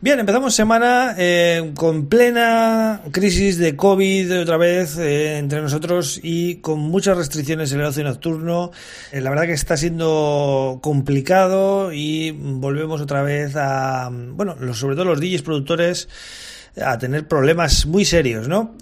Bien, empezamos semana eh, con plena crisis de COVID otra vez eh, entre nosotros y con muchas restricciones en el ocio nocturno. Eh, la verdad que está siendo complicado y volvemos otra vez a, bueno, sobre todo los DJs productores a tener problemas muy serios, ¿no?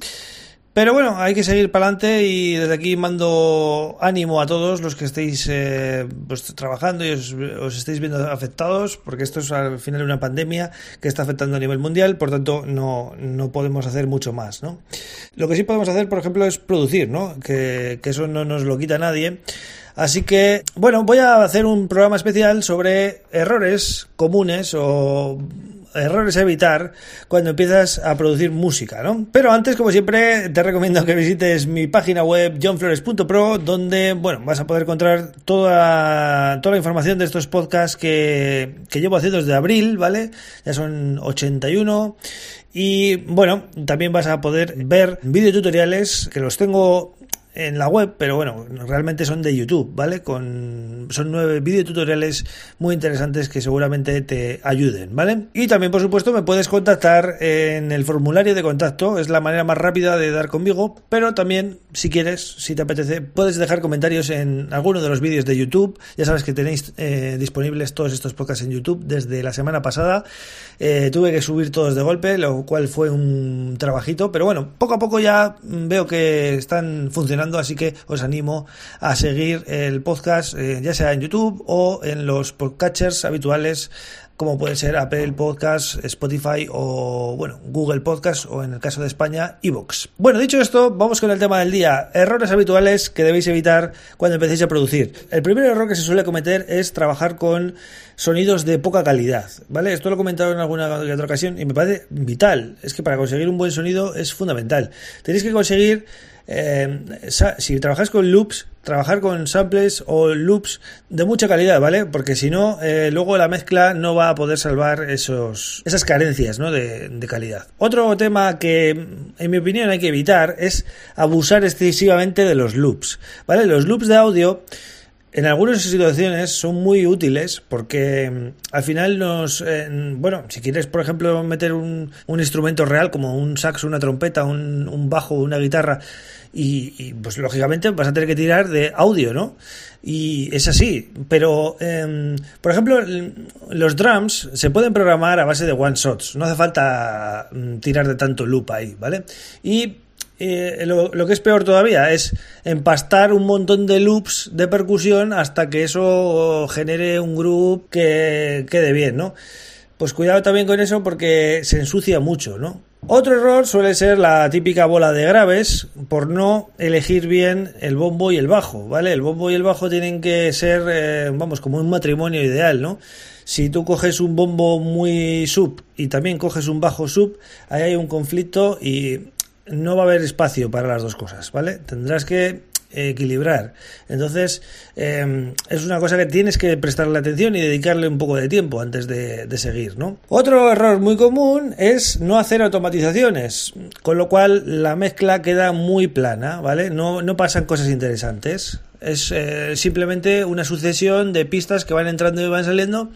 Pero bueno, hay que seguir para adelante y desde aquí mando ánimo a todos los que estéis eh, pues, trabajando y os, estéis viendo afectados, porque esto es al final una pandemia que está afectando a nivel mundial, por tanto no, no podemos hacer mucho más. ¿no? Lo que sí podemos hacer, por ejemplo, es producir, ¿no? que eso no nos lo quita nadie. Así que, bueno, voy a hacer un programa especial sobre errores comunes o errores a evitar cuando empiezas a producir música, ¿no? Pero antes, como siempre, te recomiendo que visites mi página web johnflores.pro, donde, bueno, vas a poder encontrar toda, toda la información de estos podcasts que, que llevo haciendo desde abril, ¿vale? Ya son 81. Y bueno, también vas a poder ver videotutoriales que los tengo en la web, pero bueno, realmente son de YouTube, ¿vale? Con, son nueve videotutoriales muy interesantes que seguramente te ayuden, ¿vale? Y también, por supuesto, me puedes contactar en el formulario de contacto, es la manera más rápida de dar conmigo, pero también, si quieres, si te apetece, puedes dejar comentarios en alguno de los vídeos de YouTube. Ya sabes que tenéis eh, disponibles todos estos podcasts en YouTube desde la semana pasada. Eh, tuve que subir todos de golpe, lo cual fue un trabajito, pero bueno, poco a poco ya veo que están funcionando así que os animo a seguir el podcast, eh, ya sea en YouTube o en los podcatchers habituales como puede ser Apple Podcast, Spotify o bueno, Google Podcast o en el caso de España, Evox. Bueno, dicho esto, vamos con el tema del día. Errores habituales que debéis evitar cuando empecéis a producir. El primer error que se suele cometer es trabajar con sonidos de poca calidad, ¿vale? Esto lo he comentado en alguna otra ocasión y me parece vital. Es que para conseguir un buen sonido es fundamental. Tenéis que conseguir eh, si trabajáis con loops, trabajar con samples o loops de mucha calidad, ¿vale? Porque si no, eh, luego la mezcla no va a poder salvar esos, esas carencias ¿no? de, de, calidad. Otro tema que, en mi opinión, hay que evitar es abusar excesivamente de los loops, ¿vale? Los loops de audio en algunas situaciones son muy útiles porque mm, al final nos... Eh, bueno, si quieres, por ejemplo, meter un, un, instrumento real como un saxo, una trompeta, un, bajo, una guitarra, y, pues lógicamente vas a tener que tirar de audio, ¿no? Y es así, pero em, por ejemplo los drums se pueden programar a base de one shots, no hace falta mm, tirar de tanto loop ahí, ¿vale? Y eh, lo, que es peor todavía es empastar un montón de loops de percusión hasta que eso genere un groove que quede bien, ¿no? Pues cuidado también con eso porque se ensucia mucho, ¿no? Otro error suele ser la típica bola de graves por no elegir bien el bombo y el bajo, ¿vale? El bombo y el bajo tienen que ser, eh, vamos, como un matrimonio ideal, ¿no? Si tú coges un bombo muy sub y también coges un bajo sub, ahí hay un conflicto y no va a haber espacio para las dos cosas, ¿vale? Tendrás que equilibrar. Entonces, em, es una cosa que tienes que prestarle atención y dedicarle un poco de tiempo antes de, de, seguir, ¿no? Otro error muy común es no hacer automatizaciones, con lo cual la mezcla queda muy plana, ¿vale? No, no pasan cosas interesantes. Es eh, simplemente una sucesión de pistas que van entrando y van saliendo,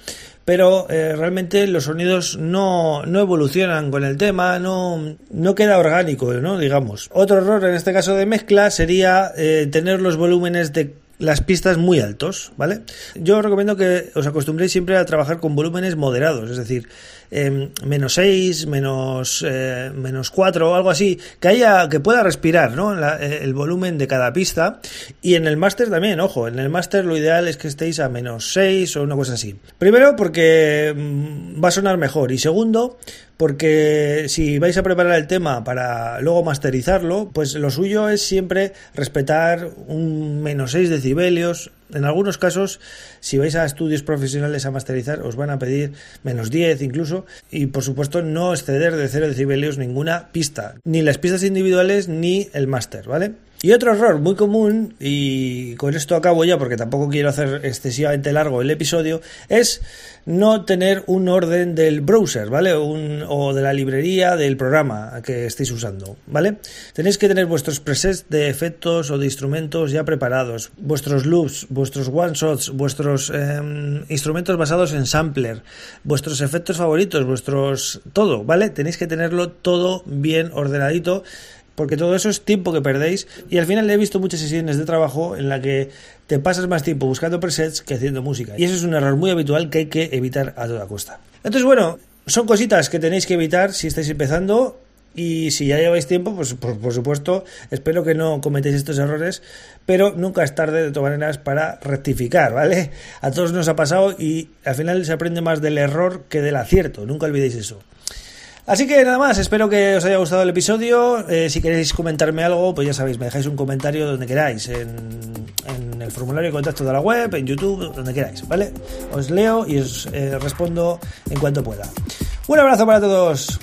pero eh, realmente los sonidos no, no, evolucionan con el tema, no, no queda orgánico, ¿no? Digamos. Otro error en este caso de mezcla sería eh, tener los volúmenes de las pistas muy altos, ¿vale? Yo os recomiendo que os acostumbréis siempre a trabajar con volúmenes moderados, es decir, eh, menos 6, menos, eh, menos 4 o algo así, que haya, que pueda respirar, ¿no? La, eh, el volumen de cada pista. Y en el máster también, ojo, en el máster lo ideal es que estéis a menos 6 o una cosa así. Primero porque mm, va a sonar mejor y segundo porque si vais a preparar el tema para luego masterizarlo, pues lo suyo es siempre respetar un menos 6 decibelios. En algunos casos, si vais a estudios profesionales a masterizar, os van a pedir menos 10 incluso. Y por supuesto, no exceder de 0 decibelios ninguna pista, ni las pistas individuales ni el máster, ¿vale? Y otro error muy común, y con esto acabo ya porque tampoco quiero hacer excesivamente largo el episodio, es no tener un orden del browser, ¿vale? Un, o de la librería del programa que estéis usando, ¿vale? Tenéis que tener vuestros presets de efectos o de instrumentos ya preparados, vuestros loops, vuestros one-shots, vuestros em, instrumentos basados en sampler, vuestros efectos favoritos, vuestros... todo, ¿vale? Tenéis que tenerlo todo bien ordenadito porque todo eso es tiempo que perdéis y al final he visto muchas sesiones de trabajo en la que te pasas más tiempo buscando presets que haciendo música y eso es un error muy habitual que hay que evitar a toda costa. Entonces bueno, son cositas que tenéis que evitar si estáis empezando y si ya lleváis tiempo, pues por, supuesto, espero que no cometéis estos errores, pero nunca es tarde de todas maneras para rectificar, ¿vale? A todos nos ha pasado y al final se aprende más del error que del acierto, nunca olvidéis eso. Así que nada más, espero que os haya gustado el episodio. Eh, si queréis comentarme algo, pues ya sabéis, me dejáis un comentario donde queráis, en, el formulario de contacto de la web, en YouTube, donde queráis, ¿vale? Os leo y os eh, respondo en cuanto pueda. Un abrazo para todos.